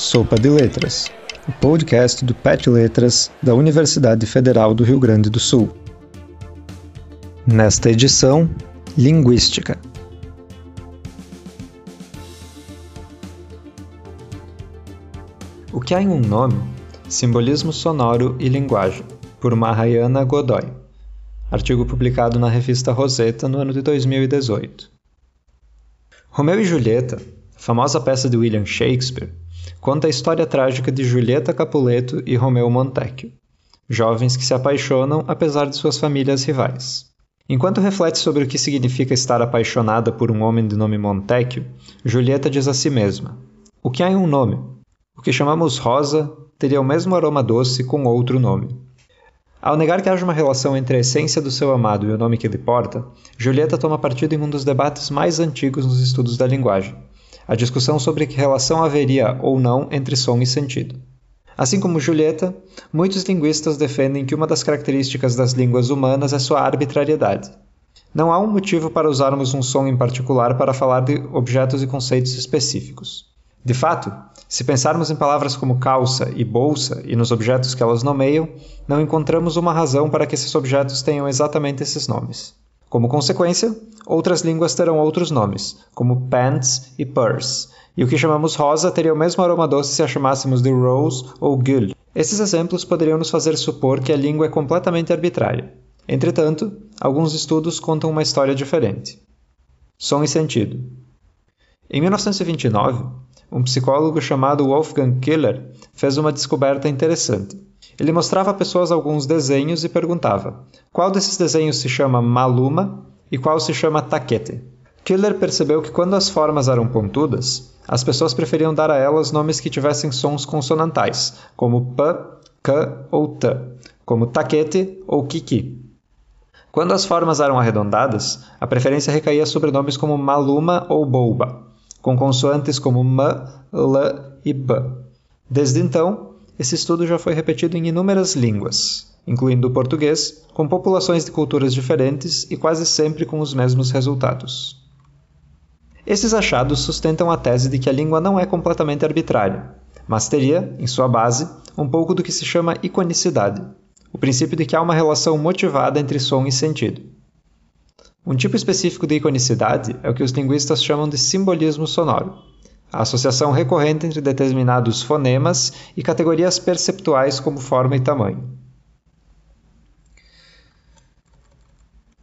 Sopa de Letras, o podcast do PET Letras da Universidade Federal do Rio Grande do Sul. Nesta edição, Linguística. O que há em um nome? Simbolismo sonoro e linguagem, por Mahayana Godoy. Artigo publicado na revista Rosetta no ano de 2018. Romeu e Julieta, famosa peça de William Shakespeare, conta a história trágica de Julieta Capuleto e Romeu Montecchio, jovens que se apaixonam apesar de suas famílias rivais. Enquanto reflete sobre o que significa estar apaixonada por um homem de nome Montecchio, Julieta diz a si mesma: O que há em um nome? O que chamamos rosa teria o mesmo aroma doce com outro nome. Ao negar que haja uma relação entre a essência do seu amado e o nome que ele porta, Julieta toma partido em um dos debates mais antigos nos estudos da linguagem, a discussão sobre que relação haveria ou não entre som e sentido. Assim como Julieta, muitos linguistas defendem que uma das características das línguas humanas é sua arbitrariedade. Não há um motivo para usarmos um som em particular para falar de objetos e conceitos específicos. De fato, se pensarmos em palavras como calça e bolsa e nos objetos que elas nomeiam, não encontramos uma razão para que esses objetos tenham exatamente esses nomes. Como consequência, outras línguas terão outros nomes, como pants e purse, e o que chamamos rosa teria o mesmo aroma doce se a chamássemos de rose ou gull. Esses exemplos poderiam nos fazer supor que a língua é completamente arbitrária. Entretanto, alguns estudos contam uma história diferente. Som e sentido. Em 1929, um psicólogo chamado Wolfgang Killer fez uma descoberta interessante. Ele mostrava a pessoas alguns desenhos e perguntava: qual desses desenhos se chama Maluma e qual se chama Taquete? Killer percebeu que quando as formas eram pontudas, as pessoas preferiam dar a elas nomes que tivessem sons consonantais, como p, k ou t, como taquete ou kiki. Quando as formas eram arredondadas, a preferência recaía sobre nomes como Maluma ou Boba com consoantes como M, L e B. Desde então, esse estudo já foi repetido em inúmeras línguas, incluindo o português, com populações de culturas diferentes e quase sempre com os mesmos resultados. Esses achados sustentam a tese de que a língua não é completamente arbitrária, mas teria, em sua base, um pouco do que se chama iconicidade, o princípio de que há uma relação motivada entre som e sentido. Um tipo específico de iconicidade é o que os linguistas chamam de simbolismo sonoro, a associação recorrente entre determinados fonemas e categorias perceptuais como forma e tamanho.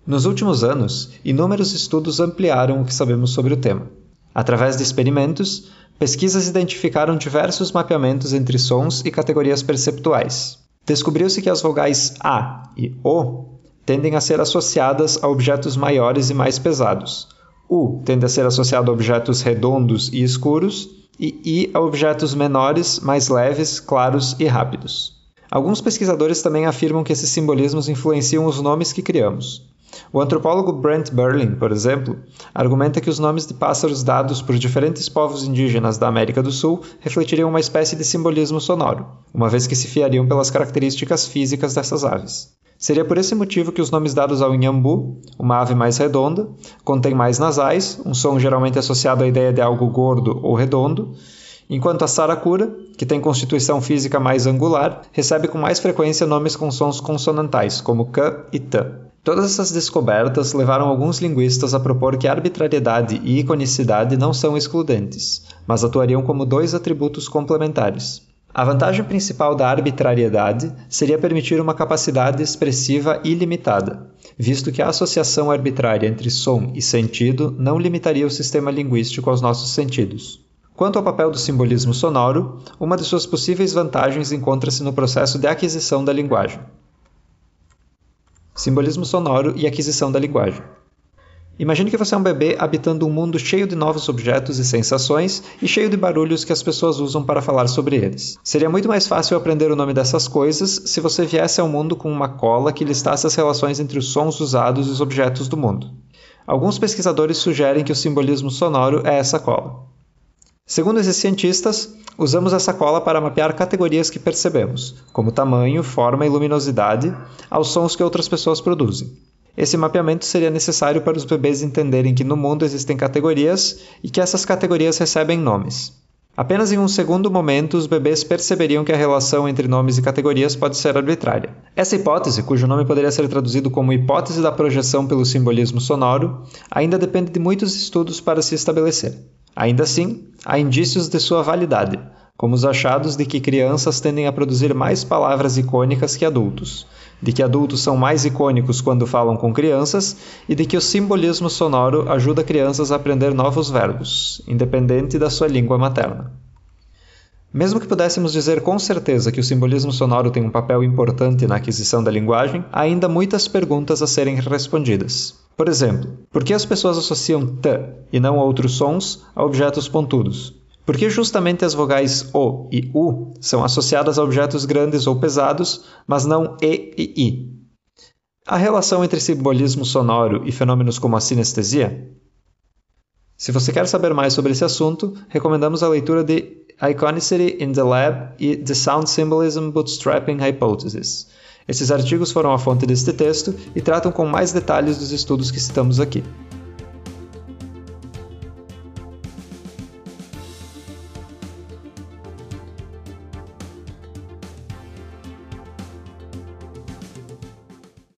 Nos últimos anos, inúmeros estudos ampliaram o que sabemos sobre o tema. Através de experimentos, pesquisas identificaram diversos mapeamentos entre sons e categorias perceptuais. Descobriu-se que as vogais A e O tendem a ser associadas a objetos maiores e mais pesados. U tende a ser associado a objetos redondos e escuros, e I a objetos menores, mais leves, claros e rápidos. Alguns pesquisadores também afirmam que esses simbolismos influenciam os nomes que criamos. O antropólogo Brent Berlin, por exemplo, argumenta que os nomes de pássaros dados por diferentes povos indígenas da América do Sul refletiriam uma espécie de simbolismo sonoro, uma vez que se fiariam pelas características físicas dessas aves. Seria por esse motivo que os nomes dados ao inhambu, uma ave mais redonda, contém mais nasais, um som geralmente associado à ideia de algo gordo ou redondo, enquanto a saracura, que tem constituição física mais angular, recebe com mais frequência nomes com sons consonantais, como k e t. Todas essas descobertas levaram alguns linguistas a propor que arbitrariedade e iconicidade não são excludentes, mas atuariam como dois atributos complementares. A vantagem principal da arbitrariedade seria permitir uma capacidade expressiva ilimitada, visto que a associação arbitrária entre som e sentido não limitaria o sistema linguístico aos nossos sentidos. Quanto ao papel do simbolismo sonoro, uma de suas possíveis vantagens encontra-se no processo de aquisição da linguagem. Simbolismo sonoro e aquisição da linguagem. Imagine que você é um bebê habitando um mundo cheio de novos objetos e sensações e cheio de barulhos que as pessoas usam para falar sobre eles. Seria muito mais fácil aprender o nome dessas coisas se você viesse ao mundo com uma cola que listasse as relações entre os sons usados e os objetos do mundo. Alguns pesquisadores sugerem que o simbolismo sonoro é essa cola. Segundo esses cientistas, usamos essa cola para mapear categorias que percebemos, como tamanho, forma e luminosidade, aos sons que outras pessoas produzem. Esse mapeamento seria necessário para os bebês entenderem que no mundo existem categorias e que essas categorias recebem nomes. Apenas em um segundo momento os bebês perceberiam que a relação entre nomes e categorias pode ser arbitrária. Essa hipótese, cujo nome poderia ser traduzido como hipótese da projeção pelo simbolismo sonoro, ainda depende de muitos estudos para se estabelecer. Ainda assim, há indícios de sua validade, como os achados de que crianças tendem a produzir mais palavras icônicas que adultos, de que adultos são mais icônicos quando falam com crianças e de que o simbolismo sonoro ajuda crianças a aprender novos verbos, independente da sua língua materna. Mesmo que pudéssemos dizer com certeza que o simbolismo sonoro tem um papel importante na aquisição da linguagem, há ainda muitas perguntas a serem respondidas. Por exemplo, por que as pessoas associam t e não outros sons a objetos pontudos? Por que justamente as vogais O e U são associadas a objetos grandes ou pesados, mas não E e I? A relação entre simbolismo sonoro e fenômenos como a sinestesia? Se você quer saber mais sobre esse assunto, recomendamos a leitura de Iconicity in the Lab e The Sound Symbolism Bootstrapping Hypothesis. Esses artigos foram a fonte deste texto e tratam com mais detalhes dos estudos que citamos aqui.